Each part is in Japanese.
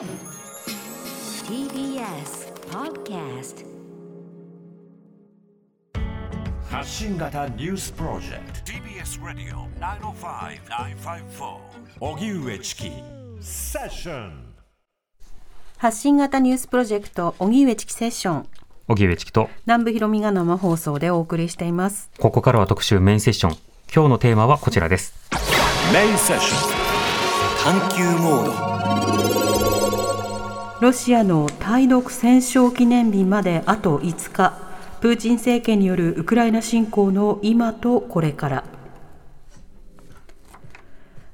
TBS Podcast 発信型ニュースプロジェクト。TBS ラディオ905-954おぎゅうえちきセッション発信型ニュースプロジェクト荻上チキセッション。荻上チキと。南部ひろみが生放送でお送りしています。ここからは特集メインセッション。今日のテーマはこちらです。メインセッション。探求モードロシアの対独戦勝記念日まであと5日。プーチン政権によるウクライナ侵攻の今とこれから。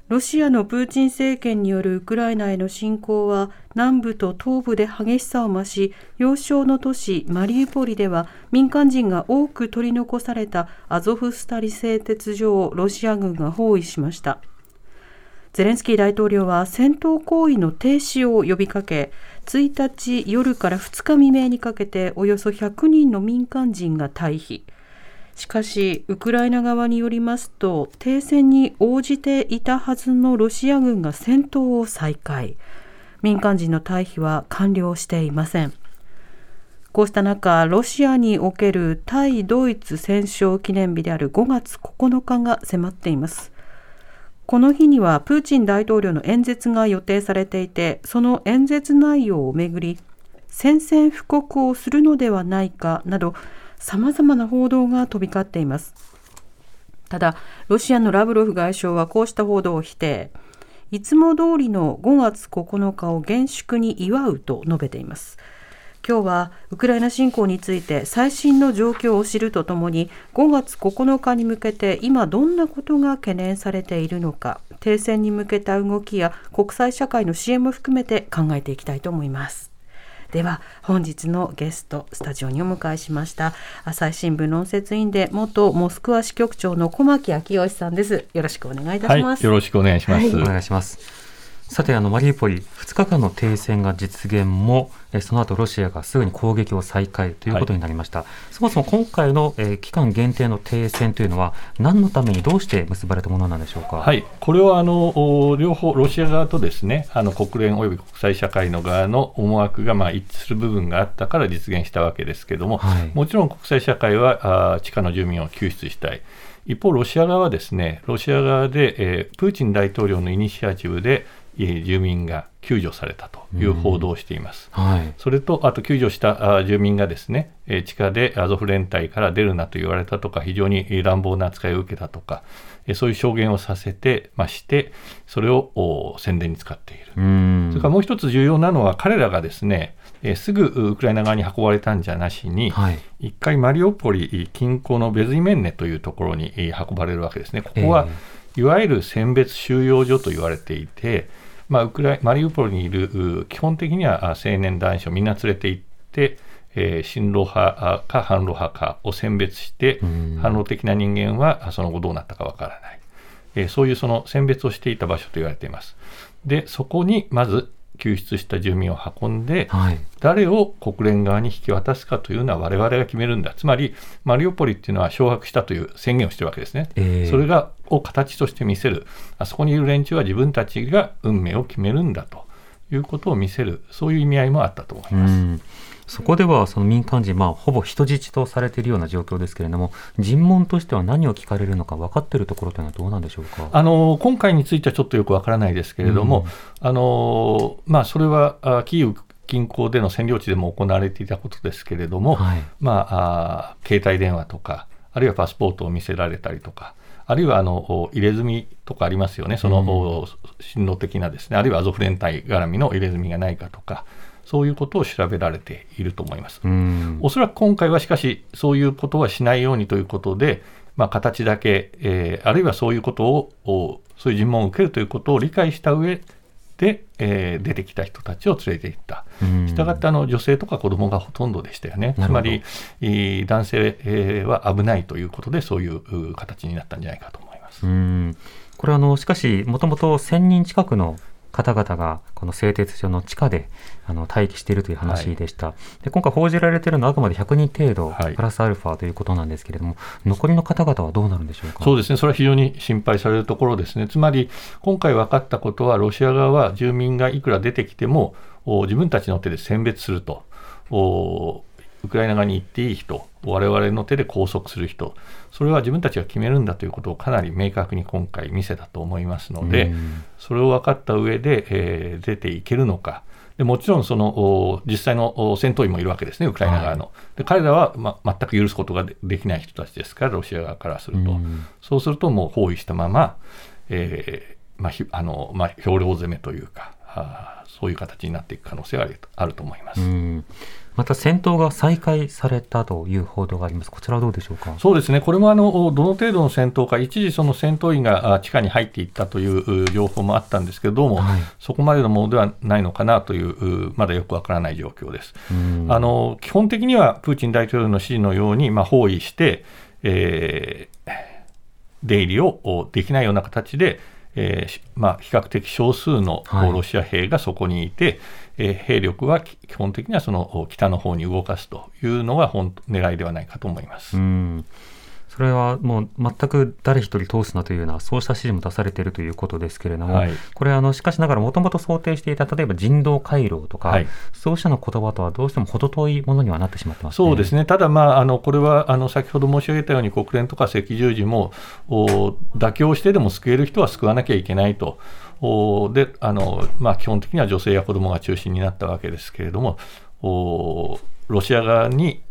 ロシアのプーチン政権によるウクライナへの侵攻は南部と東部で激しさを増し要衝の都市マリウポリでは民間人が多く取り残されたアゾフスタリ製鉄所をロシア軍が包囲しました。ゼレンスキー大統領は戦闘行為の停止を呼びかけ1日夜から2日未明にかけておよそ100人の民間人が退避。しかしウクライナ側によりますと停戦に応じていたはずのロシア軍が戦闘を再開。民間人の退避は完了していません。こうした中ロシアにおける対ドイツ戦勝記念日である5月9日が迫っています。この日にはプーチン大統領の演説が予定されていてその演説内容をめぐり宣戦布告をするのではないかなどさまざまな報道が飛び交っています。ただロシアのラブロフ外相はこうした報道を否定。いつも通りの5月9日を厳粛に祝うと述べています。今日はウクライナ侵攻について最新の状況を知るとともに5月9日に向けて今どんなことが懸念されているのか停戦に向けた動きや国際社会の支援も含めて考えていきたいと思います。では本日のゲストスタジオにお迎えしました朝日新聞論説委員で元モスクワ支局長の小牧昭義さんです。よろしくお願いいたします、はい、よろしくお願いします。お願いしますさてあのマリウポリ2日間の停戦が実現もえその後ロシアがすぐに攻撃を再開ということになりました、はい、そもそも今回の、えー、期間限定の停戦というのは何のためにどうして結ばれたものなんでしょうか、はい、これはあの両方ロシア側とですねあの国連および国際社会の側の思惑がまあ一致する部分があったから実現したわけですけれども、はい、もちろん国際社会はあ地下の住民を救出したい。一方、ロシア側はですねロシア側で、えー、プーチン大統領のイニシアチブで住民が救助されたという報道をしています。はい、それと、あと救助した住民がですね、地下でアゾフ連隊から出るなと言われたとか、非常に乱暴な扱いを受けたとか、そういう証言をさせてまして、それを宣伝に使っている。それからもう一つ重要なのは、彼らがですね、えすぐウクライナ側に運ばれたんじゃなしに、はい、一回マリオポリ近郊のベズイメンネというところに運ばれるわけですね。ここは、いわゆる選別収容所と言われていて、まあ、ウクライマリウポリにいる基本的には青年男子をみんな連れて行って、えー、親ロ派か反ロ派かを選別して、反ロ的な人間はその後どうなったかわからない、えー、そういうその選別をしていた場所と言われています。で、そこにまず救出した住民を運んで、はい、誰を国連側に引き渡すかというのは我々が決めるんだ、つまりマリウポリっていうのは掌握したという宣言をしてるわけですね、えー、それがを形として見せる、あそこにいる連中は自分たちが運命を決めるんだと。いうことを見せる、そういう意味合いもあったと思います。そこではその民間人、まあ、ほぼ人質とされているような状況ですけれども、尋問としては何を聞かれるのか分かっているところというのはどうなんでしょうか？あの今回についてはちょっとよく分からないですけれども、うん、あのまあ、それはキーウ近郊での占領地でも行われていたことですけれども、はい、まあ、あ携帯電話とか、あるいはパスポートを見せられたりとか、あるいはあの入れ墨とかありますよね、その、うん、進路的なですね、あるいはアゾフ連隊絡みの入れ墨がないかとか、そういうことを調べられていると思います。おそらく今回はしかし、そういうことはしないようにということで、まあ、形だけ、えー、あるいはそういうことを、そういう尋問を受けるということを理解した上で、えー、出てきた人たちを連れていった。したがってあの女性とか子供がほとんどでしたよね。つまり、男性は危ないということで、そういう形になったんじゃないかと思います。これあの、しかし、もともと1000人近くの方々がこの製鉄所の地下であの待機しているという話でした、はい、で今回報じられているのはあくまで100人程度、プラスアルファということなんですけれども、残りの方々はどうなるんでしょうか？そうですね、それは非常に心配されるところですね、つまり今回分かったことは、ロシア側は住民がいくら出てきても、自分たちの手で選別すると。ウクライナ側に行っていい人、我々の手で拘束する人、それは自分たちが決めるんだということをかなり明確に今回見せたと思いますので、それを分かった上で、えー、出ていけるのか。でもちろんその実際の戦闘員もいるわけですね、ウクライナ側の。はい、で彼らは、ま、全く許すことができない人たちですから、ロシア側からすると。そうすると、もう包囲したまま、えーまああのまあ、兵糧攻めというか、あそういう形になっていく可能性はあると思います。また戦闘が再開されたという報道があります、こちらはどうでしょうか？そうですね、これもあのどの程度の戦闘か、一時、その戦闘員が地下に入っていったという情報もあったんですけど、どうも、はい、そこまでのものではないのかなという、まだよくわからない状況です。あの基本的にはプーチン大統領の指示のように、まあ、包囲して、えー、出入りをできないような形で、えーまあ、比較的少数のロシア兵がそこにいて、はい、えー、兵力は基本的にはその北の方に動かすというのが本狙いではないかと思います。うんそれはもう全く誰一人通すなというような、そうした指示も出されているということですけれども、はい、これあの、しかしながら、もともと想定していた、例えば人道回廊とか、はい、そうしたの言葉とはどうしても程遠いものにはなってしまってます、ね、そうですね、ただ、まあ、あのこれはあの先ほど申し上げたように、国連とか赤十字も妥協してでも救える人は救わなきゃいけないと。であのまあ、基本的には女性や子どもが中心になったわけですけれども、ロシア側に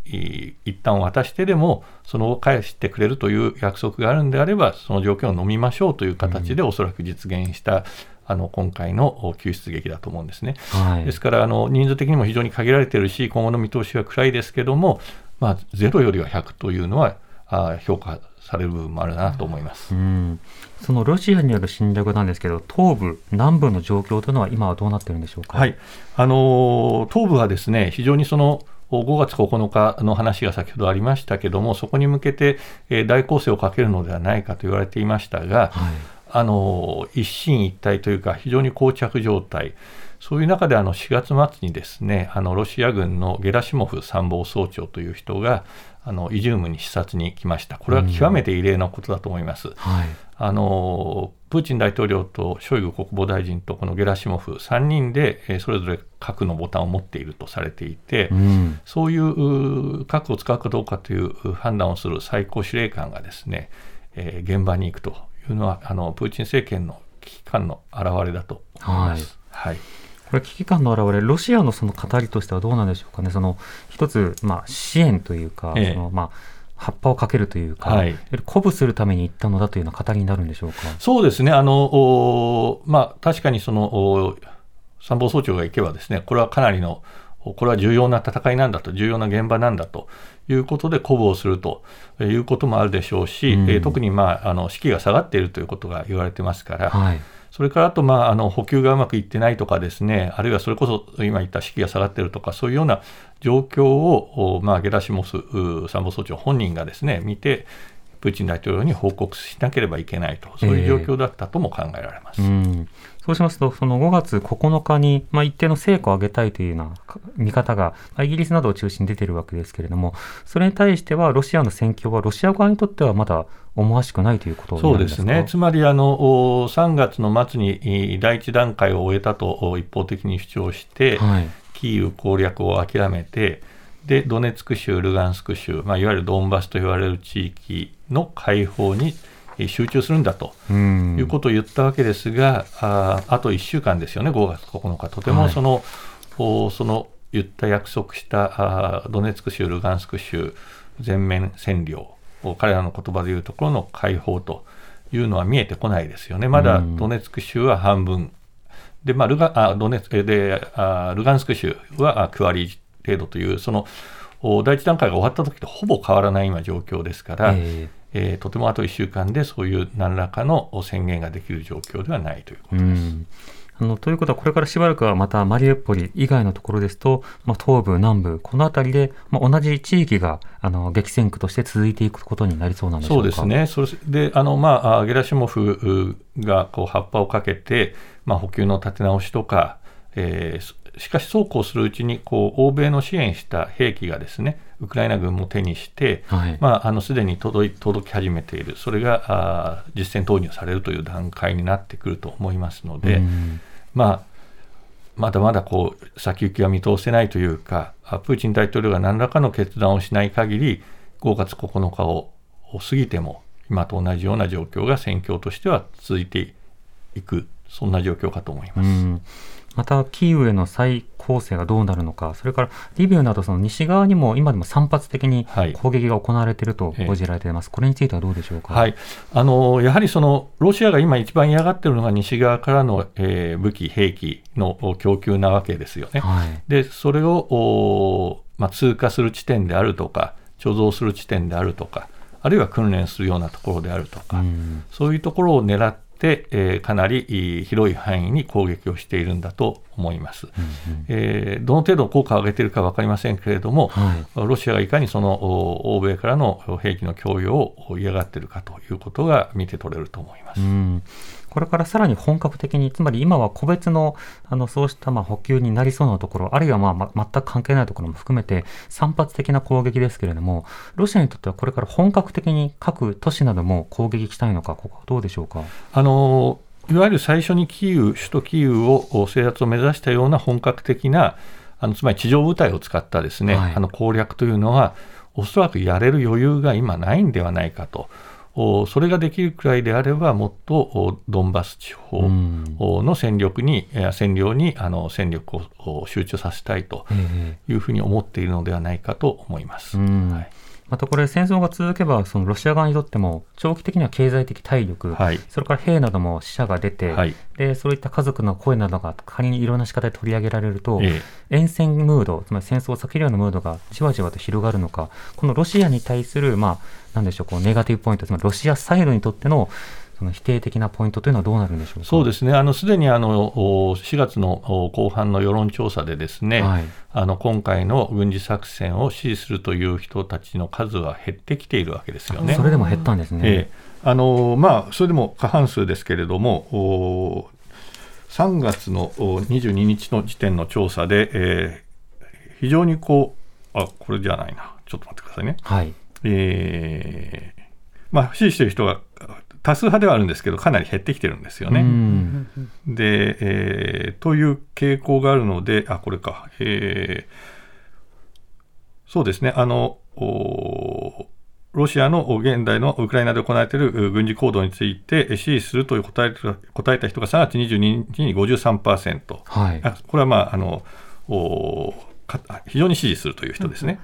一旦渡してでも、その後返してくれるという約束があるんであれば、その条件を飲みましょうという形で、おそらく実現した、あの今回の救出劇だと思うんですね。はい、ですからあの、人数的にも非常に限られているし、今後の見通しは暗いですけども、まあ、0よりは100というのはあ評価される部分もあるなと思います、うん、そのロシアによる侵略なんですけど、東部、南部の状況というのは、今はどうなっているんでしょうか、はい。あの東部はですね非常にその5月9日の話が先ほどありましたけども、そこに向けて、えー、大攻勢をかけるのではないかと言われていましたが、はい、あの一進一退というか、非常に膠着状態。そういう中であの4月末にですねあのロシア軍のゲラシモフ参謀総長という人があのイジュームに視察に来ました、これは極めて異例なことだと思います。うんはい、あのプーチン大統領とショイグ国防大臣とこのゲラシモフ3人で、えそれぞれ核のボタンを持っているとされていて、うん、そういう核を使うかどうかという判断をする最高司令官がですね、えー、現場に行くというのはあのプーチン政権の危機感の表れだと思います。はい、はいこれ危機感の表れ、ロシアのその語りとしてはどうなんでしょうかね、その一つ、まあ、支援というか、ええ、そのまあ、葉っぱをかけるというか、はい、鼓舞するために行ったのだというような語りになるんでしょうか。そうですね、あのまあ、確かにその参謀総長が行けば、ですねこれはかなりの、これは重要な戦いなんだと、重要な現場なんだということで鼓舞をするということもあるでしょうし、うん、え特に、まあ、あの士気が下がっているということが言われてますから。はいそれからあと、まあ、あの補給がうまくいってないとかですね、あるいはそれこそ今言った士気が下がってるとか、そういうような状況を、まあ、ゲラシモス参謀総長本人がですね、見て、プーチン大統領に報告しなければいけないと、そういう状況だったとも考えられます。えーそうしますと、その5月9日に、まあ、一定の成果を上げたいというような見方が、イギリスなどを中心に出ているわけですけれども、それに対しては、ロシアの戦況は、ロシア側にとってはまだ思わしくないということそうですね、つまりあの3月の末に第一段階を終えたと一方的に主張して、はい、キーウ攻略を諦めて、でドネツク州、ルガンスク州、まあ、いわゆるドンバスと言われる地域の解放に集中するんだということを言ったわけですが、ああと1週間ですよね、5月9日、とてもそのはい、その言った約束したあドネツク州、ルガンスク州全面占領、彼らの言葉でいうところの解放というのは見えてこないですよね、まだドネツク州は半分、でまあ、ルガあドネツであルガンスク州は9割程度という、その第一段階が終わった時とほぼ変わらない今状況ですから、えーえー、とてもあと1週間でそういう何らかの宣言ができる状況ではないということです。あのということは、これからしばらくはまたマリウポリ以外のところですと、まあ、東部、南部、この辺りで、まあ、同じ地域があの激戦区として続いていくことになりそうなんでしょうか？そうですね、それであの、まあ、ゲラシモフがこう葉っぱをかけて、まあ、補給の立て直しとか、えー、しかし、そうこうするうちにこう、欧米の支援した兵器がですね、ウクライナ軍も手にして、はい、まあ、あのすでに届届き始めている、それがあ実戦投入されるという段階になってくると思いますので、まあ、まだまだこう先行きは見通せないというか、プーチン大統領が何らかの決断をしない限り、5月9日を過ぎても、今と同じような状況が戦況としては続いていく、そんな状況かと思います。またキーウへの再攻勢がどうなるのか、それからリビウなどその西側にも今でも散発的に攻撃が行われていると報じられています、はい、これについてはどうでしょうか、はい、あのやはりそのロシアが今一番嫌がっているのが西側からの、えー、武器、兵器の供給なわけですよね。はい、でそれをまあ、通過する地点であるとか、貯蔵する地点であるとか、あるいは訓練するようなところであるとか、うん、そういうところを狙っ、えー、かなり広い範囲に攻撃をしているんだと思います。うんうん、えー、どの程度効果を上げているか分かりませんけれども、はい、ロシアがいかにその欧米からの兵器の供与を嫌がっているかということが見て取れると思います。うんこれからさらに本格的に、つまり今は個別のあのそうしたまあ補給になりそうなところ、あるいはまあ、ま、全く関係ないところも含めて、散発的な攻撃ですけれども、ロシアにとってはこれから本格的に各都市なども攻撃したいのか、ここはどうでしょうか？あのいわゆる最初にキーウ、首都キーウを制圧を目指したような本格的な、あのつまり地上部隊を使ったですね、はい、あの攻略というのは、おそらくやれる余裕が今ないんではないかと。それができるくらいであれば、もっとドンバス地方の戦力に、占領にあの戦力を集中させたいというふうに思っているのではないかと思います。はいまたこれ、戦争が続けば、そのロシア側にとっても、長期的には経済的体力、はい、それから兵なども死者が出て、はい、で、そういった家族の声などが仮にいろんな仕方で取り上げられると、ええ、厭戦ムード、つまり戦争を避けるようなムードがじわじわと広がるのか、このロシアに対する、まあ、なんでしょう、こうネガティブポイント、つまりロシアサイドにとってのその否定的なポイントというのはどうなるんでしょうそうですね、あのすでにあの4月の後半の世論調査で、ですね、はい、あの今回の軍事作戦を支持するという人たちの数は減ってきているわけですよね。それでも減ったんですね。えー、あのまあ、それでも過半数ですけれども、3月の22日の時点の調査で、えー、非常にこう、あこれじゃないな、ちょっと待ってくださいね。はい。えーまあ、支持している人が多数派ではあるんですけど、かなり減ってきてるんですよね。で、えー、という傾向があるので、あ、これか、えー、そうですね、あの、ロシアの現代のウクライナで行われている軍事行動について支持するという答え答えた人が3月22日に53%、はい、これは、まあ、あの非常に支持するという人ですね。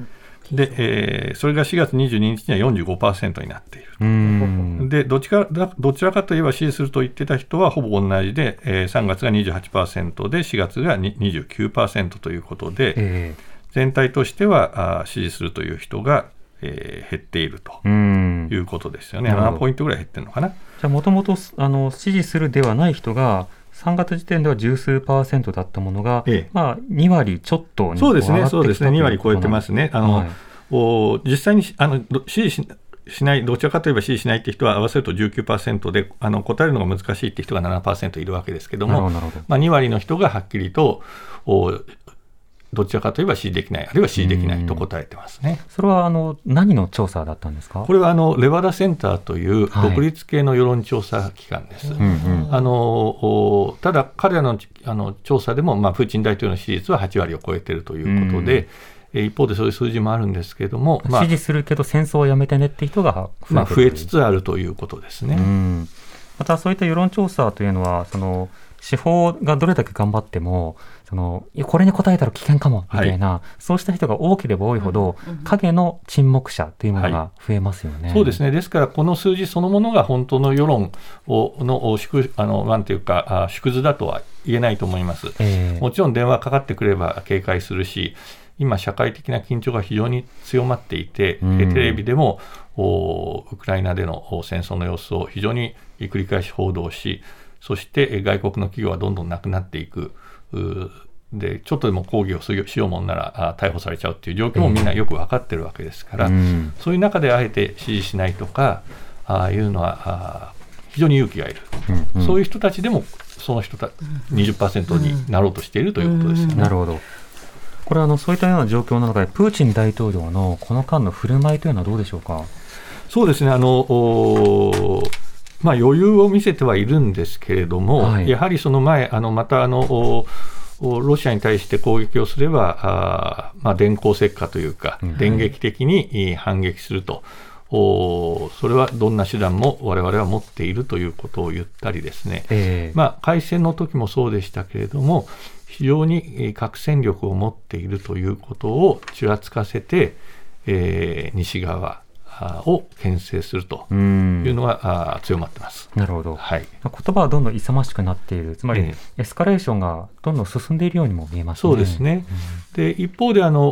で、えー、それが4月22日には45%になっている。でどちらどちらかといえば支持すると言ってた人はほぼ同じで、えー、3月が28%で4月が29%ということで、えー、全体としてはあ支持するという人が、えー、減っているということですよね、7ポイントぐらい減ってるのかな。じゃあもともと支持するではない人が3月時点では十数パーセントだったものが、ええ、まあ、2割ちょっとそうですね、そうですね、2割超えてますね。あの、はい、お実際にあの支持ししない、どちらかといえば支持しないって人は合わせると19%で、あの答えるのが難しいって人が7%いるわけですけども、どまあ、2割の人がはっきりとおどちらかといえば支持できない、あるいは支持できないと答えてますね。それはあの何の調査だったんですか？これはあのレバダセンターという独立系の世論調査機関です。はいあのただ、彼らのあの調査でも、まあ、プーチン大統領の支持率は8割を超えているということで、一方でそういう数字もあるんですけれども、まあ、支持するけど戦争をやめてねって人が増え,、まあ、増えつつあるということですね。またそういった世論調査というのはその司法がどれだけ頑張ってもそのこれに答えたら危険かもみたいな、はい、そうした人が多ければ多いほど、影の沈黙者というものが増えますよね、はい、そうですね。ですからこの数字そのものが本当の世論をの縮あのなんていうか縮図だとは言えないと思います、えー、もちろん電話かかってくれば警戒するし今、社会的な緊張が非常に強まっていて、うん、テレビでもウクライナでの戦争の様子を非常に繰り返し報道し、そして外国の企業はどんどんなくなっていく。でちょっとでも抗議をしようもんならあ逮捕されちゃうっていう状況もみんなよく分かってるわけですから、うん、そういう中であえて支持しないとかあいうのはあ非常に勇気がいる、うんうん、そういう人たちでもその人た20%になろうとしているということですよね。なるほど。これあのそういったような状況の中でプーチン大統領のこの間の振る舞いというのはどうでしょうか？そうですね。あのまあ、余裕を見せてはいるんですけれども、はい、やはりその前、あのまたあのロシアに対して攻撃をすれば、あまあ、電光石火というか、電撃的に反撃すると。それはどんな手段も我々は持っているということを言ったりですね、えー、まあ、開戦の時もそうでしたけれども非常に核戦力を持っているということをちらつかせて、えー、西側を牽制するというのが強まってます。なるほど。はい。言葉はどんどん勇ましくなっている。つまり、エスカレーションがどんどん進んでいるようにも見えます、ね、そうですね。で一方であの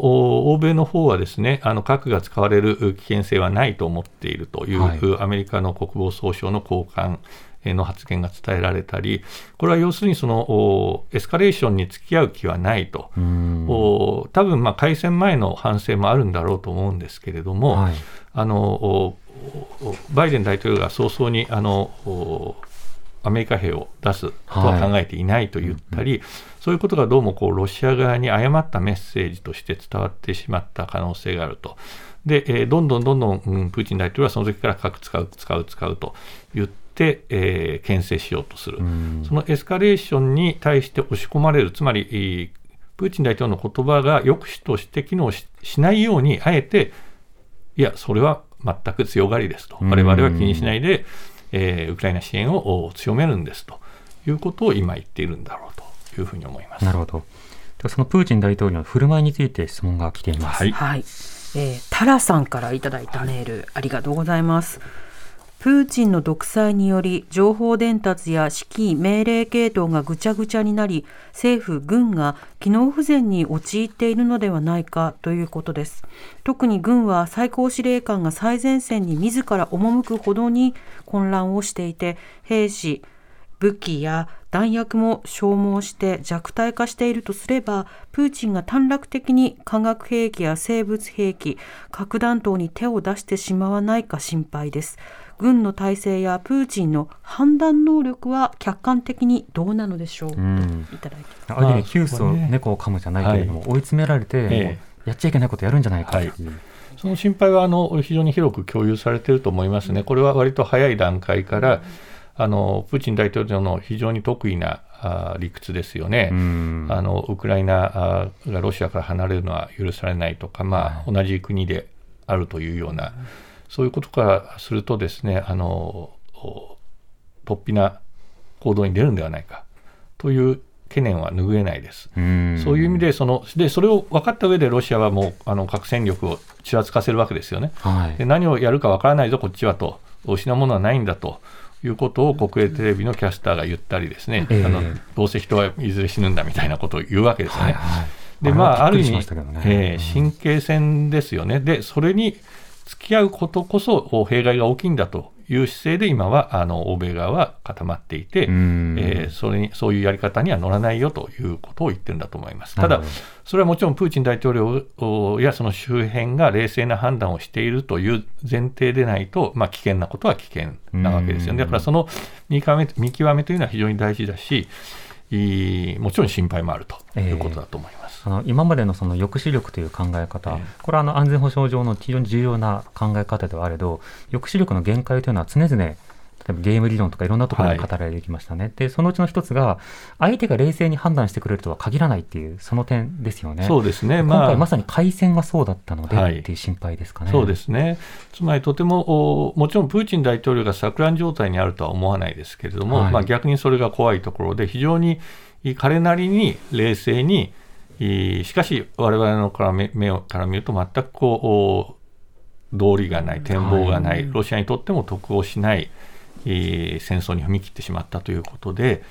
欧米の方はですね、あの核が使われる危険性はないと思っているという、はい、アメリカの国防総省の高官の発言が伝えられたり、これは要するにそのエスカレーションに付き合う気はないと、多分まあ開戦前の反省もあるんだろうと思うんですけれども、はい。あのバイデン大統領が早々にあのアメリカ兵を出すとは考えていないと言ったり、はい、そういうことがどうもこうロシア側に誤ったメッセージとして伝わってしまった可能性があると。で、えー、どんどんどんどん、うん、プーチン大統領はその時から核使う、使う、使うと言って、えー、牽制しようとする、そのエスカレーションに対して押し込まれる、つまり、プーチン大統領の言葉が抑止として機能しないように、あえていや、それは全く強がりですと、我々は気にしないで、えー、ウクライナ支援を強めるんですということを今言っているんだろうというふうに思います。なるほど。ではそのプーチン大統領の振る舞いについて質問が来ています。はい。はい、えー、タラさんからいただいたメール、はい、ありがとうございます。プーチンの独裁により情報伝達や指揮命令系統がぐちゃぐちゃになり政府軍が機能不全に陥っているのではないかということです。特に軍は最高司令官が最前線に自ら赴くほどに混乱をしていて兵士武器や弾薬も消耗して弱体化しているとすればプーチンが短絡的に化学兵器や生物兵器核弾頭に手を出してしまわないか心配です。軍の体制やプーチンの判断能力は客観的にどうなのでしょう、うん、といただいてある意味キュースを猫を噛むじゃないけれども、はい、追い詰められて、やっちゃいけないことやるんじゃないかと。いう。はい。その心配はあの非常に広く共有されていると思いますね、これは割と早い段階から、あのプーチン大統領の非常に得意なあ理屈ですよね、あのウクライナがロシアから離れるのは許されないとか、まあ、同じ国であるというような。そういうことからするとですねあの突飛な行動に出るんではないかという懸念は拭えないです。そういう意味でそので、それを分かった上でロシアはもうあの核戦力をちらつかせるわけですよね。はい、で何をやるか分からないぞ、こっちはと、失うものはないんだということを国営テレビのキャスターが言ったりですね、えー、あのどうせ人はいずれ死ぬんだみたいなことを言うわけですよね。はいはい、でまあ、ある意味、ねえー、神経戦ですよね。でそれに付き合うことこそ弊害が大きいんだという姿勢で今はあの欧米側は固まっていて、えー、それにそういうやり方には乗らないよということを言ってるんだと思います。ただ、それはもちろんプーチン大統領やその周辺が冷静な判断をしているという前提でないと、まあ、危険なことは危険なわけですよね。だからその見極め見極めというのは非常に大事だし、もちろん心配もあるということだと思います。えーあの今までのその抑止力という考え方、これはあの安全保障上の非常に重要な考え方ではあれど、抑止力の限界というのは常々、例えばゲーム理論とかいろんなところで語られてきましたね、はい、でそのうちの一つが、相手が冷静に判断してくれるとは限らないっていう、その点ですよね。そうですね、まあ、今回まさに開戦がそうだったので、はい、っていう心配ですかね。そうですね。つまりとてももちろんプーチン大統領が錯乱状態にあるとは思わないですけれども、はい、まあ、逆にそれが怖いところで、非常に彼なりに冷静にしかし、我々のから目から見ると、全くこう道理がない、展望がない、ロシアにとっても得をしない、戦争に踏み切ってしまったということで、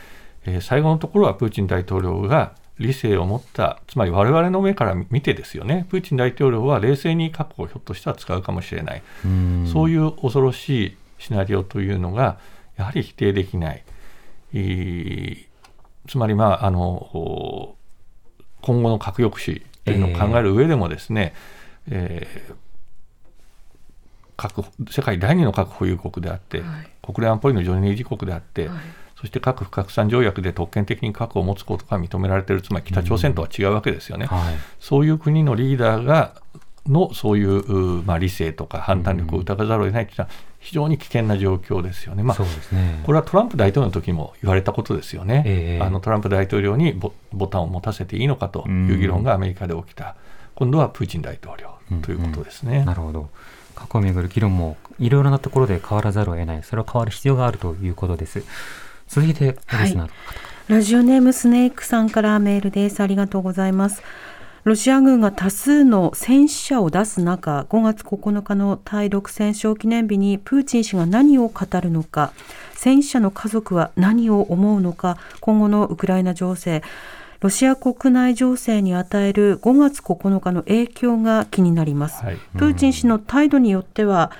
最後のところはプーチン大統領が理性を持った、つまり我々の目から見てですよね、プーチン大統領は冷静に核をひょっとしたら使うかもしれない、そういう恐ろしいシナリオというのが、やはり否定できない。つまり、まあ、あの今後の核抑止というのを考える上でもですね、えー、えー核世界第二の核保有国であって、はい、国連安保理の常任理事国であって、はい、そして核不拡散条約で特権的に核を持つことが認められている、つまり北朝鮮とは違うわけですよね。はい、そういう国のリーダーがのそういう、まあ、理性とか判断力を疑わざるを得ないというのは、非常に危険な状況ですよね、まあ、ね。これはトランプ大統領の時も言われたことですよね、えー、あのトランプ大統領にボボタンを持たせていいのかという議論がアメリカで起きた、今度はプーチン大統領ということですね。うん。うん、なるほど過去をめぐる議論もいろいろなところで変わらざるを得ない、それは変わる必要があるということです。続いて、はい、ラジオネームスネークさんからメールです。ありがとうございます。ロシア軍が多数の戦死者を出す中、5月9日の対独戦勝記念日にプーチン氏が何を語るのか、戦死者の家族は何を思うのか、今後のウクライナ情勢、ロシア国内情勢に与える5月9日の影響が気になります。はい、プーチン氏の態度によっては、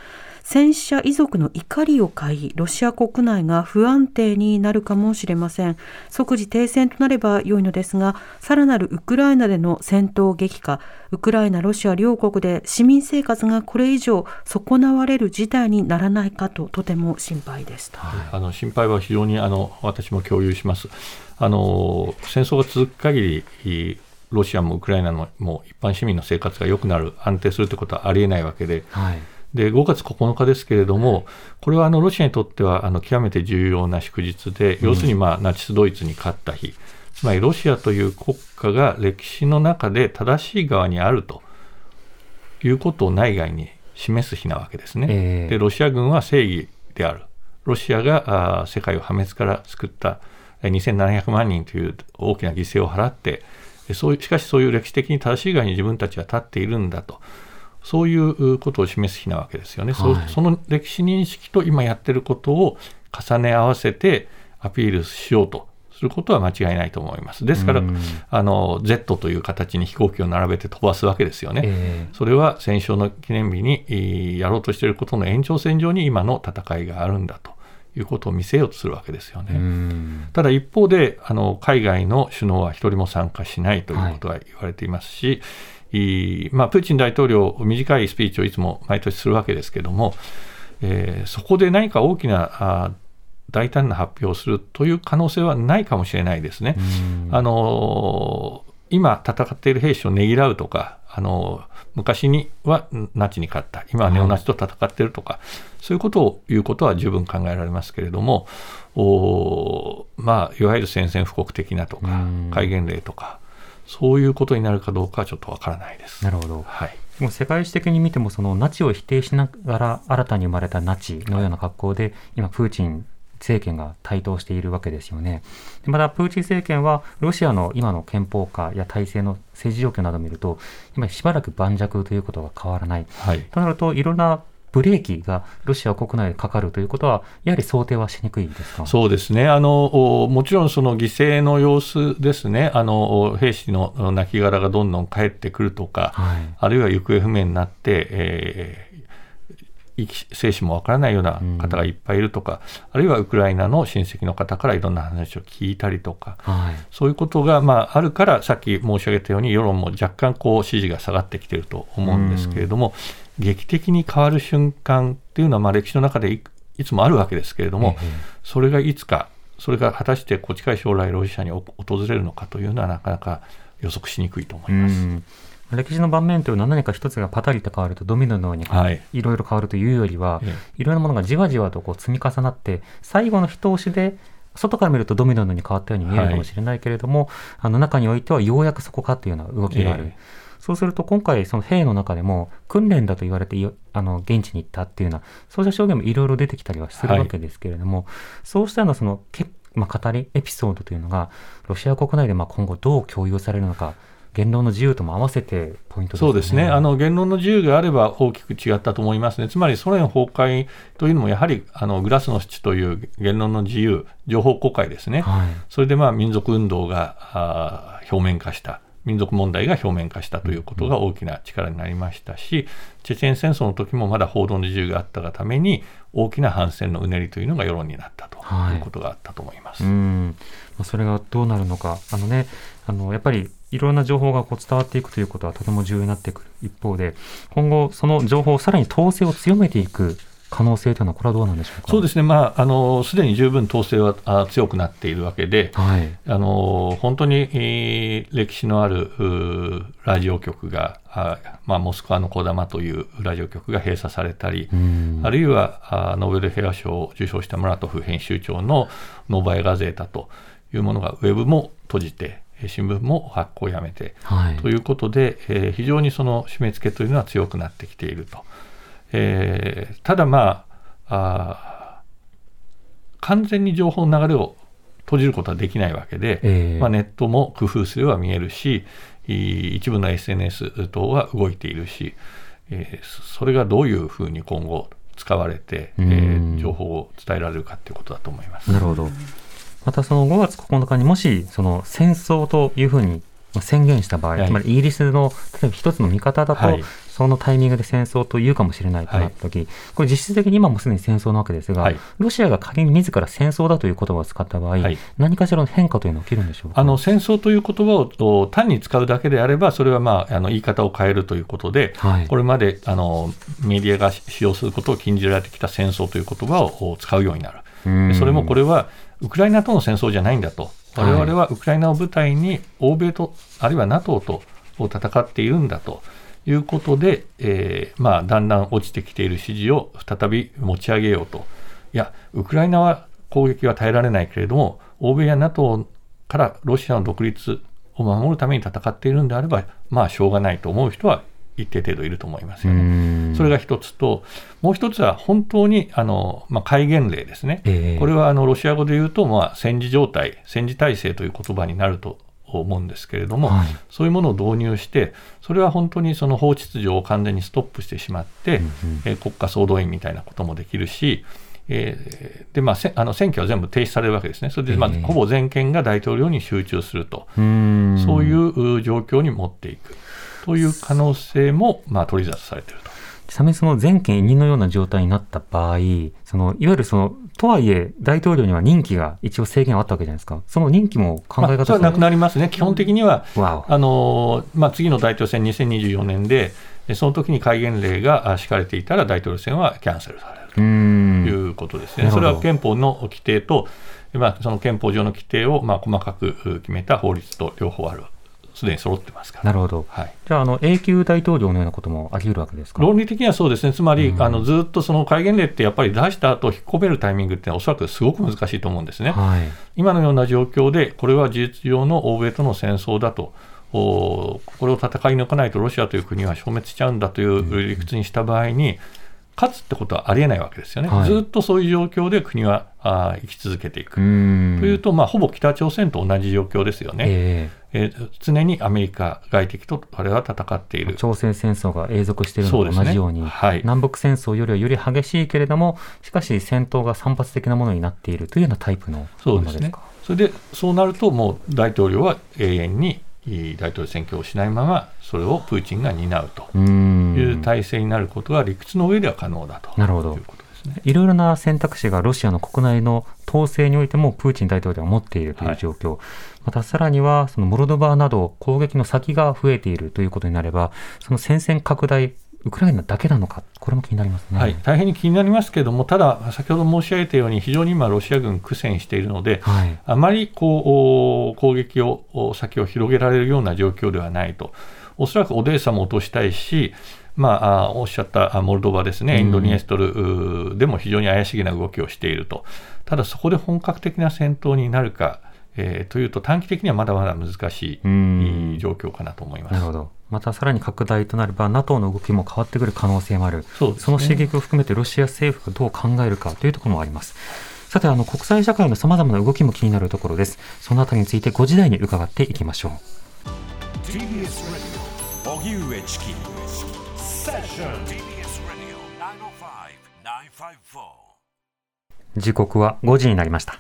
戦死者遺族の怒りを買い、ロシア国内が不安定になるかもしれません。即時停戦となれば良いのですが、さらなるウクライナでの戦闘激化、ウクライナ、ロシア両国で市民生活がこれ以上損なわれる事態にならないかと、とても心配です。はい、あの心配は非常にあの私も共有します。あの戦争が続く限りロシアもウクライナのも一般市民の生活が良くなる、安定するということはありえないわけで、はい、で5月9日ですけれども、これはあのロシアにとってはあの極めて重要な祝日で、要するに、まあ、ナチス・ドイツに勝った日、つまりロシアという国家が歴史の中で正しい側にあるということを内外に示す日なわけですね。えー、でロシア軍は正義である、ロシアがあ世界を破滅から救った2700万人という大きな犠牲を払って、そういうしかしそういう歴史的に正しい側に自分たちは立っているんだと。そういうことを示す日なわけですよね、はい、その歴史認識と今やってることを重ね合わせてアピールしようとすることは間違いないと思います。ですから、あの Z という形に飛行機を並べて飛ばすわけですよね。えー、それは戦勝の記念日にやろうとしていることの延長線上に今の戦いがあるんだと。いうことを見せようとするわけですよね。ただ一方であの海外の首脳は一人も参加しないということが言われていますし、はいまあ、プーチン大統領、短いスピーチをいつも毎年するわけですけれども、えー、そこで何か大きなあ大胆な発表をするという可能性はないかもしれないですね。あの今戦っている兵士をねぎらうとか、あの昔にはナチに勝った、今はネオナチと戦っているとか、はい、そういうことを言うことは十分考えられますけれども、おまあ、いわゆる宣戦布告的なとか、戒厳令とか、そういうことになるかどうかはちょっとわからないです。なるほど。はい。もう世界史的に見ても、そのナチを否定しながら新たに生まれたナチのような格好で、今、プーチン政権が台頭しているわけですよね。でまた、プーチン政権は、ロシアの今の憲法下や体制の政治状況などを見ると、今しばらく盤石ということが変わらない。はい、となると、いろんなブレーキがロシア国内でかかるということは、やはり想定はしにくいですか？そうですね。あの、もちろんその犠牲の様子ですね、あの兵士の亡骸がどんどん帰ってくるとか、はい、あるいは行方不明になって、えー生死もわからないような方がいっぱいいるとか、うん、あるいはウクライナの親戚の方からいろんな話を聞いたりとか、はい、そういうことが、まあ、あるから、さっき申し上げたように、世論も若干こう支持が下がってきていると思うんですけれども、劇的に変わる瞬間っていうのは、まあ、歴史の中でいつもあるわけですけれども、それがいつか、それが果たしてこう近い将来、ロシアに訪れるのかというのは、なかなか予測しにくいと思います。歴史の盤面というのは何か一つがパタリと変わるとドミノのようにいろいろ変わるというよりは、はい、いろいろなものがじわじわとこう積み重なって最後の一押しで外から見るとドミノのように変わったように見えるかもしれないけれども、はい、あの中においてはようやくそこかというような動きがある。えーそうすると今回、その兵の中でも訓練だと言われてあの現地に行ったっていうような、そうした証言もいろいろ出てきたりはするわけですけれども、はい、そうしたようなそのけ、まあ、語り、エピソードというのが、ロシア国内でまあ今後どう共有されるのか。言論の自由とも合わせてポイント、ね、そうですね。あの言論の自由があれば大きく違ったと思いますね、つまりソ連崩壊というのも、やはりあのグラスの土という言論の自由、情報公開ですね、はい、それでまあ民族運動があ表面化した。民族問題が表面化したということが大きな力になりましたし、チェチェン戦争の時もまだ報道の自由があったがために大きな反戦のうねりというのが世論になったということがあったと思います。はい、うんそれがどうなるのか、あのね、あのやっぱりいろんな情報がこう伝わっていくということはとても重要になってくる一方で、今後、その情報をさらに統制を強めていく可能性というのは、これはどうなんでしょうか？そうですね、まあ、あのすでに十分統制はあ強くなっているわけで、はい、あの本当に、えー、歴史のあるラジオ局が、あまあ、モスクワのこだまというラジオ局が閉鎖されたり、あるいはあノーベル平和賞を受賞したムラトフ編集長のノーバエガゼータというものが、ウェブも閉じて、新聞も発行をやめて、はい、ということで、えー、非常にその締め付けというのは強くなってきていると。えー、ただまああ完全に情報の流れを閉じることはできないわけで、えー、まあ、ネットも工夫すれば見えるし一部の SNS 等は動いているし、えー、それがどういうふうに今後使われて、えー、情報を伝えられるかということだと思います。なるほどまたその5月9日にもしその戦争というふうに宣言した場合、はい、つまりイギリスの例えば一つの見方だと、はい、そのタイミングで戦争と言うかもしれないとなったとき、はい、これ実質的に今もすでに戦争なわけですが、はい、ロシアが仮に自ら戦争だという言葉を使った場合、はい、何かしらの変化というのは起きるんでしょうあの戦争という言葉を単に使うだけであれば、それは、まあ、あの言い方を変えるということで、これまであのメディアが使用することを禁じられてきた戦争という言葉を使うようになる。それもこれはウクライナとの戦争じゃないんだと、我々はウクライナを舞台に欧米と、あるいは NATO と戦っているんだと。いうことで、えー、まあ、だんだん落ちてきている支持を再び持ち上げようと。いや、ウクライナは攻撃は耐えられないけれども、欧米や NATO からロシアの独立を守るために戦っているんであれば、まあ、しょうがないと思う人は一定程度いると思いますよね。それが一つと、もう一つは本当にあの、まあ、戒厳令ですね、えー、これはあのロシア語で言うと、まあ、戦時状態、戦時体制という言葉になると思うんですけれども、はい、そういうものを導入して、それは本当にその法秩序を完全にストップしてしまって、うんうん、えー、国家総動員みたいなこともできるし、えーでまあ、せあの選挙は全部停止されるわけですね、それで、まあ、ほぼ全権が大統領に集中すると、そういう状況に持っていく。という可能性も、まあ、取り沙汰されていると。ちなみにその全権委任のような状態になった場合、そのいわゆるそのとはいえ、大統領には任期が一応制限あったわけじゃないですか、その任期も考え方、まあ、それはなくなりますね、基本的には、あのまあ、次の大統領選2024年で、その時に戒厳令が敷かれていたら、大統領選はキャンセルされると。いうことですね。それは憲法の規定と、まあ、その憲法上の規定をまあ細かく決めた法律と両方あるすでに揃ってますから。なるほど。はい、じゃあ、あの永久大統領のようなこともあり得るわけですか？論理的にはそうですね、つまり、うん、あのずっとその戒厳令ってやっぱり出した後引っ込めるタイミングっておそらくすごく難しいと思うんですね。はい、今のような状況で、これは事実上の欧米との戦争だと。おこれを戦い抜かないとロシアという国は消滅しちゃうんだという理屈にした場合に、勝つってことはありえないわけですよね、はい、ずっとそういう状況で国はあ生き続けていく。というと、まあ、ほぼ北朝鮮と同じ状況ですよね。えーえー、常にアメリカ外敵と彼は戦っている。朝鮮戦争が永続しているのと同じように、ねはい、南北戦争よりはより激しいけれどもしかし戦闘が散発的なものになっているというようなタイプのそうですね。それでそうなるともう大統領は永遠に大統領選挙をしないままそれをプーチンが担うという体制になることが理屈の上では可能だと。なるほど。いうことですね。いろいろな選択肢がロシアの国内の統制においてもプーチン大統領は持っているという状況、はい、またさらにはそのモルドバなど攻撃の先が増えているということになればその戦線拡大ウクライナだけなのか、これも気になりますね、はい、大変に気になりますけれども、ただ、先ほど申し上げたように、非常に今、ロシア軍、苦戦しているので、はい、あまりこう攻撃を先を広げられるような状況ではないと、おそらくオデーサも落としたいし、まあ、おっしゃったモルドバですね、インドニエストルでも非常に怪しげな動きをしていると、ただそこで本格的な戦闘になるか、えー、というと、短期的にはまだまだ難しい状況かなと思います。なるほど。またさらに拡大となれば NATO の動きも変わってくる可能性もある。そ、ね,、の刺激を含めてロシア政府がどう考えるかというところもあります。さてあの国際社会のさまざまな動きも気になるところです。そのあたりについて5時台に伺っていきましょう。TBS 荻上チキセッション TBS 時刻は5時になりました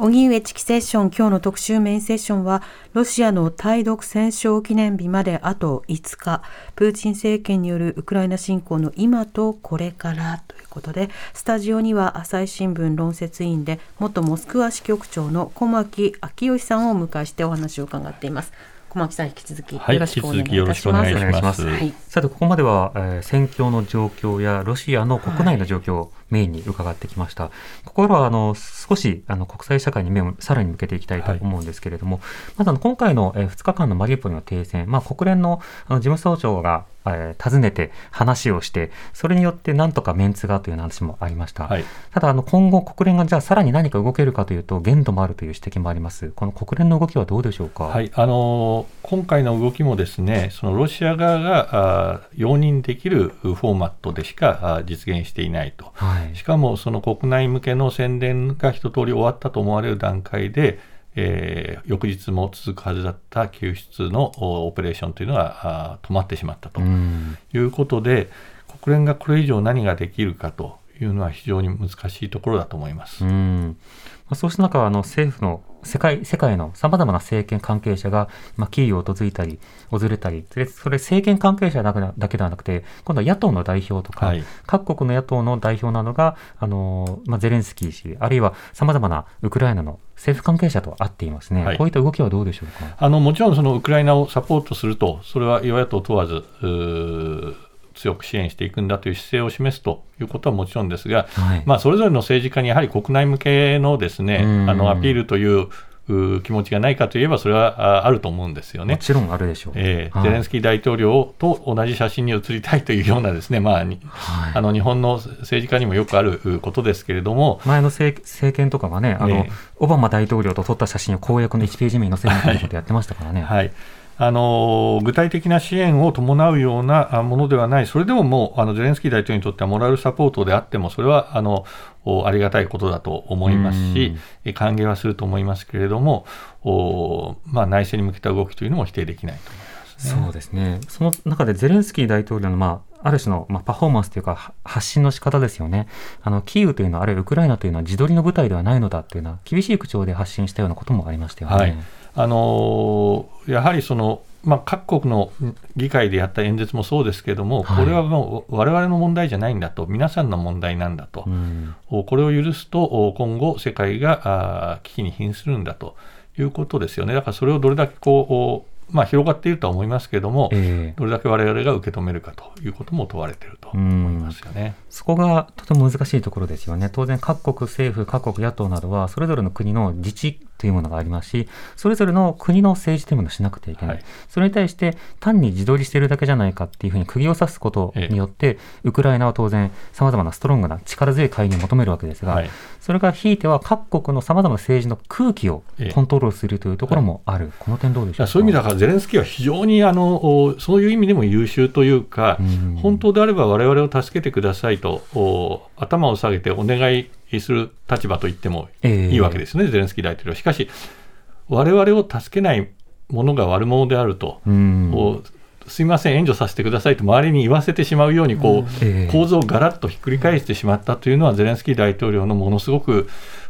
荻上チキセッション今日の特集メインセッションはロシアの対独戦勝記念日まであと5日プーチン政権によるウクライナ侵攻の今とこれからということでスタジオには朝日新聞論説委員で元モスクワ支局長の小牧昭義さんをお迎えしてお話を伺っています。小牧さん引き続きよろしくお願いいたします。はい、さてここまでは、えー、戦況の状況やロシアの国内の状況をメインに伺ってきました。はい、ここからはあの少しあの国際社会に目をさらに向けていきたいと思うんですけれども、はい、まずあの今回の、えー、2日間のマリウポリの停戦、まあ、国連のあの事務総長がえー、訪ねて話をして、それによってなんとかメンツがという話もありました。はい、ただ、あの今後、国連がじゃあさらに何か動けるかというと、限度もあるという指摘もあります。この国連の動きはどうでしょうか？はい、あの今回の動きもですね、そのロシア側があ容認できるフォーマットでしかあ実現していないと、はい、しかもその国内向けの宣伝が一通り終わったと思われる段階で、えー、翌日も続くはずだった救出のオペレーションというのが止まってしまったと。いうことで、国連がこれ以上何ができるかというのは非常に難しいところだと思います。うん。そうした中、あの政府の世界世界のさまざまな政権関係者が、まあ、キーウを訪れたり、訪れたり、それ政権関係者だけではなくて、今度は野党の代表とか、はい、各国の野党の代表などが、あのまあ、ゼレンスキー氏、あるいはさまざまなウクライナの政府関係者と会っていますね、はい、こういった動きはどうでしょうか？あのもちろんそのウクライナをサポートすると、それは与野党問わず、強く支援していくんだという姿勢を示すということはもちろんですが、はい、まあ、それぞれの政治家にやはり国内向けのですねあのアピールという気持ちがないかといえば、それはあると思うんですよね。もちろんあるでしょう、えー、はい、ゼレンスキー大統領と同じ写真に写りたいというようなですね、まあ、はい、あの日本の政治家にもよくあることですけれども、前の政権とかがねあの、えー、オバマ大統領と撮った写真を公約の1ページ目に載せるということやってましたからね。はい、はいあの具体的な支援を伴うようなものではない、それでももうあのゼレンスキー大統領にとってはモラルサポートであっても、それはあのありがたいことだと思いますし、歓迎はすると思いますけれども、おまあ、内政に向けた動きというのも否定できないと思います、ね、そうですね。その中でゼレンスキー大統領の、まあ、ある種の、まあ、パフォーマンスというか発信の仕方ですよね。あのキーウというのは、あるいはウクライナというのは自撮りの舞台ではないのだというような厳しい口調で発信したようなこともありましたよね。はいあのやはりその、まあ、各国の議会でやった演説もそうですけれども、これはもう我々の問題じゃないんだと、皆さんの問題なんだと、うん、これを許すと、今後、世界が危機に瀕するんだということですよね。だからそれをどれだけこうまあ、広がっているとは思いますけれども、えー、どれだけ我々が受け止めるかということも問われていると思いますよね。そこがとても難しいところですよね。当然、各国政府、各国野党などは、それぞれの国の自治というものがありますし、それぞれの国の政治というものをしなくてはいけない、はい、それに対して単に自撮りしているだけじゃないかっていうふうに釘を刺すことによって、ええ、ウクライナは当然、さまざまなストロングな力強い介入を求めるわけですが、はい、それがひいては各国のさまざまな政治の空気をコントロールするというところもある、はい、この点どうでしょうそういう意味だから、ゼレンスキーは非常にあのそういう意味でも優秀というか、う本当であれば我々を助けてくださいと、頭を下げてお願いする立場と言ってもいいわけですね、えー、ゼレンスキー大統領。しかし我々を助けない者が悪者であると、すみません、援助させてくださいと周りに言わせてしまうようにこう、えー、構造をガラッとひっくり返してしまったというのは、ゼレンスキー大統領のものすごく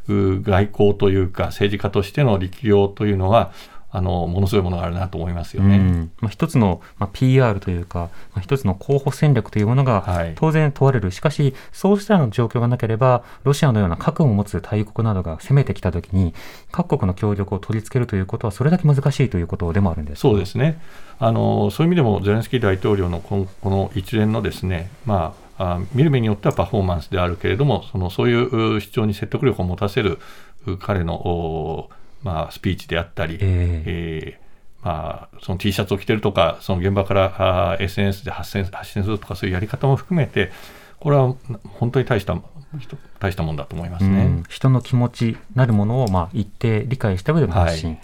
外交というか、政治家としての力量というのは、あのものすごいものがあるなと思いますよね。うん。まあ、一つの、まあ、PR というか、まあ、一つの候補戦略というものが当然問われる、はい、しかし、そうしたような状況がなければ、ロシアのような核を持つ大国などが攻めてきたときに、各国の協力を取り付けるということは、それだけ難しいということでもあるんです。そうですね。あの、そういう意味でも、ゼレンスキー大統領のこの一連のですね、まあ、あ見る目によってはパフォーマンスであるけれども、そのそういう主張に説得力を持たせる彼のまあ、スピーチであったり、えー、えー、まあ、その T シャツを着てるとか、その現場からあ SNS で発信発信するとか、そういうやり方も含めて、これは本当に大した大したもんだと思いますね。人の気持ちなるものをまあ一定理解した上での発信。はい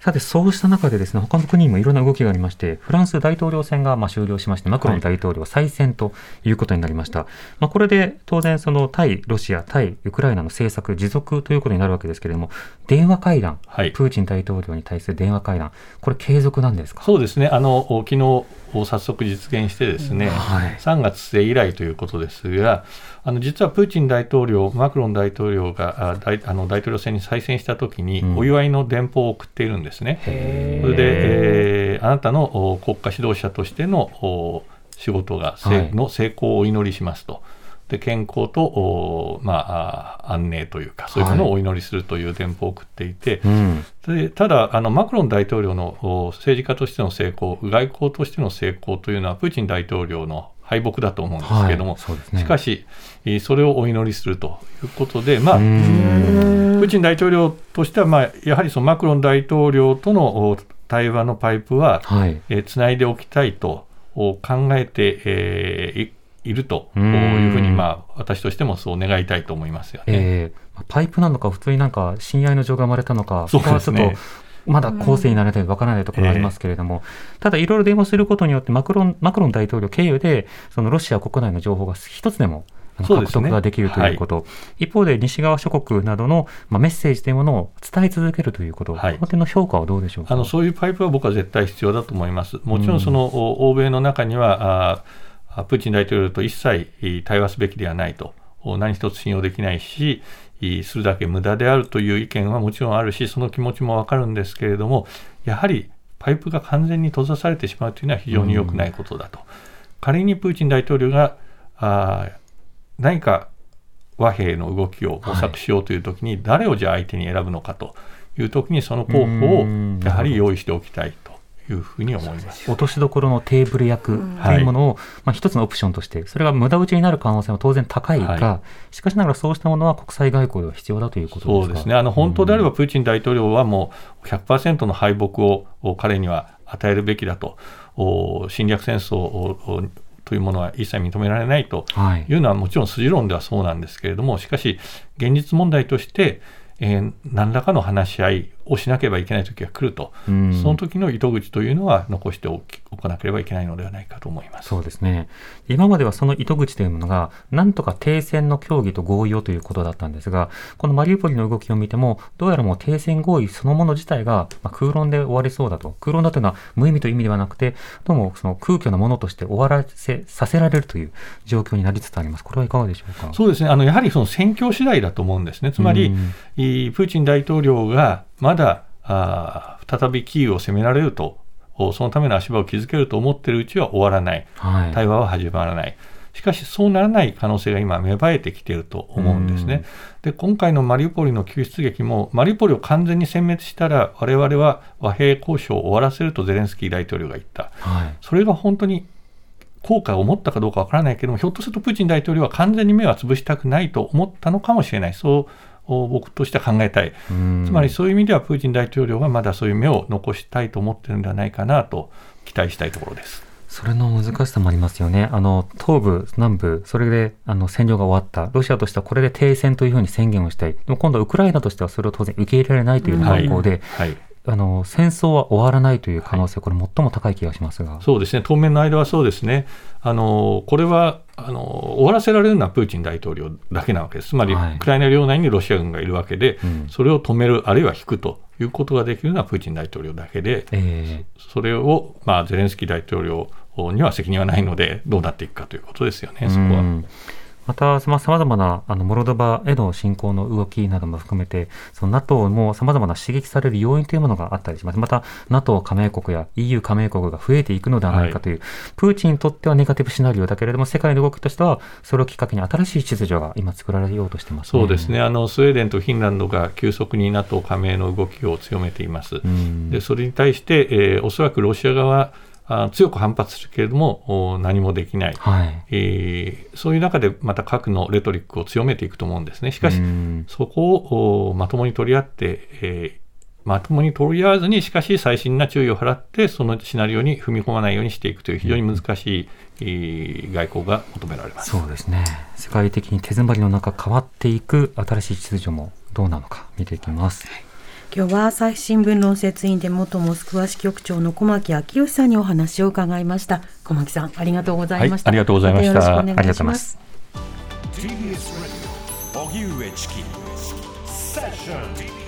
さて、そうした中でですね、他の国にもいろんな動きがありまして、フランス大統領選がまあ終了しまして、マクロン大統領再選ということになりました。はい、まあ、これで当然、その対ロシア、対ウクライナの政策持続ということになるわけですけれども、電話会談、はい、プーチン大統領に対する電話会談、これ継続なんですか？そうですね。あの、昨日、早速実現してですね、はい、3月末以来ということですがあの実はプーチン大統領マクロン大統領が大あの大統領選に再選したときにお祝いの電報を送っているんですね。それで、えー、あなたの国家指導者としての仕事が、はい、の成功をお祈りしますと。で健康と、まあ、安寧というか、そういうものをお祈りするという電報を送っていて、はいでただあの、マクロン大統領の政治家としての成功、外交としての成功というのは、プーチン大統領の敗北だと思うんですけれども、はいね、しかし、それをお祈りするということで、まあ、プーチン大統領としては、まあ、やはりそのマクロン大統領との対話のパイプは、はい、えー、つないでおきたいと考えて、えー、いるというふうに、まあ、私としてもそう願いたいと思いますよね、えー、パイプなのか、普通になんか親愛の情が生まれたのか、そこはちょっと。まだ後世になれたりわからないところありますけれども、えー、ただいろいろ電話することによってマクロン、マクロン大統領経由で、そのロシア国内の情報が一つでも獲得ができるということ、ねはい、一方で西側諸国などの、まあ、メッセージというものを伝え続けるということ、はい、この点の評価はどうでしょうか？あのそういうパイプは僕は絶対必要だと思います。もちろんその、うん、欧米の中にはあプーチン大統領と一切対話すべきではないと、何一つ信用できないし、するだけ無駄であるという意見はもちろんあるし、その気持ちもわかるんですけれども、やはりパイプが完全に閉ざされてしまうというのは非常に良くないことだと。仮にプーチン大統領があ何か和平の動きを模索しようというときに、誰をじゃあ相手に選ぶのかというときに、その候補をやはり用意しておきたいと。いうふうに思います。落としどころのテーブル役というものを、まあ、一つのオプションとして、それが無駄打ちになる可能性も当然高いが、はい、しかしながらそうしたものは国際外交では必要だということそうですね。あの本当であれば、プーチン大統領はもう100%の敗北を彼には与えるべきだと、侵略戦争をというものは一切認められないというのはもちろん筋論ではそうなんですけれども、しかし、現実問題として、えー、何らかの話し合いをしなければいけない時が来ると、うん、その時の糸口というのは残しておかなければいけないのではないかと思います。そうですね。今まではその糸口というものが、なんとか停戦の協議と合意をということだったんですが、このマリウポリの動きを見ても、どうやらもう停戦合意そのもの自体が、まあ、空論で終わりそうだと、空論だというのは無意味という意味ではなくて、どうもその空虚なものとして終わらせさせられるという状況になりつつあります、これはいかがでしょうか？そうですね。あのやはりその戦況次第だと思うんですね、つまり、プーチン大統領がまだあ再びキーウを攻められると、そのための足場を築けると思っているうちは終わらない、はい、対話は始まらない。しかし、そうならない可能性が今、芽生えてきていると思うんですね。で、今回のマリウポリの救出劇も、マリウポリを完全に殲滅したら、我々は和平交渉を終わらせるとゼレンスキー大統領が言った。はい、それが本当に効果を持ったかどうかわからないけれども、ひょっとするとプーチン大統領は完全に目は潰したくないと思ったのかもしれない。そうを僕としては考えたい、つまりそういう意味ではプーチン大統領がまだそういう目を残したいと思ってるんではないかなと期待したいところです。それの難しさもありますよね。あの、東部、南部、それで、あの、占領が終わった。ロシアとしてはこれで停戦というふうに宣言をしたい。でも今度はウクライナとしてはそれを当然受け入れられないという方向で、はいはいあの戦争は終わらないという可能性、はい、これ、最も高い気がしますがそうですね、当面の間はそうですね、あのこれはあの終わらせられるのはプーチン大統領だけなわけです、つまり、ウクライナ領内にロシア軍がいるわけで、うん、それを止める、あるいは引くということができるのはプーチン大統領だけで、えー、それを、まあ、ゼレンスキー大統領には責任はないので、どうなっていくかということですよね、そこは。また、さまざまなあのモルドバへの侵攻の動きなども含めて、その NATO もさまざまな刺激される要因というものがあったりします。また、NATO 加盟国や EU 加盟国が増えていくのではないかという、はい、プーチンにとってはネガティブシナリオだけれども、世界の動きとしては、それをきっかけに新しい秩序が今作られようとしてます、ね、そうですねあの、スウェーデンとフィンランドが急速に NATO 加盟の動きを強めています。でそれに対して、えー、おそらくロシア側あ強く反発するけれども何もできない、はい、えー、そういう中でまた核のレトリックを強めていくと思うんですね。しかし、そこをまともに取り合って、えーまともに取り合わずに、しかし細心な注意を払って、そのシナリオに踏み込まないようにしていくという非常に難しい、外交が求められます。そうですね、世界的に手詰まりの中、変わっていく新しい秩序もどうなのか見ていきます。はい今日は朝日新聞論説委員で元モスクワ支局長の小牧昭義さんにお話を伺いました。小牧さんありがとうございました、はい、ありがとうございました、ありがとうございます。TBS ラディオ荻上チキセッション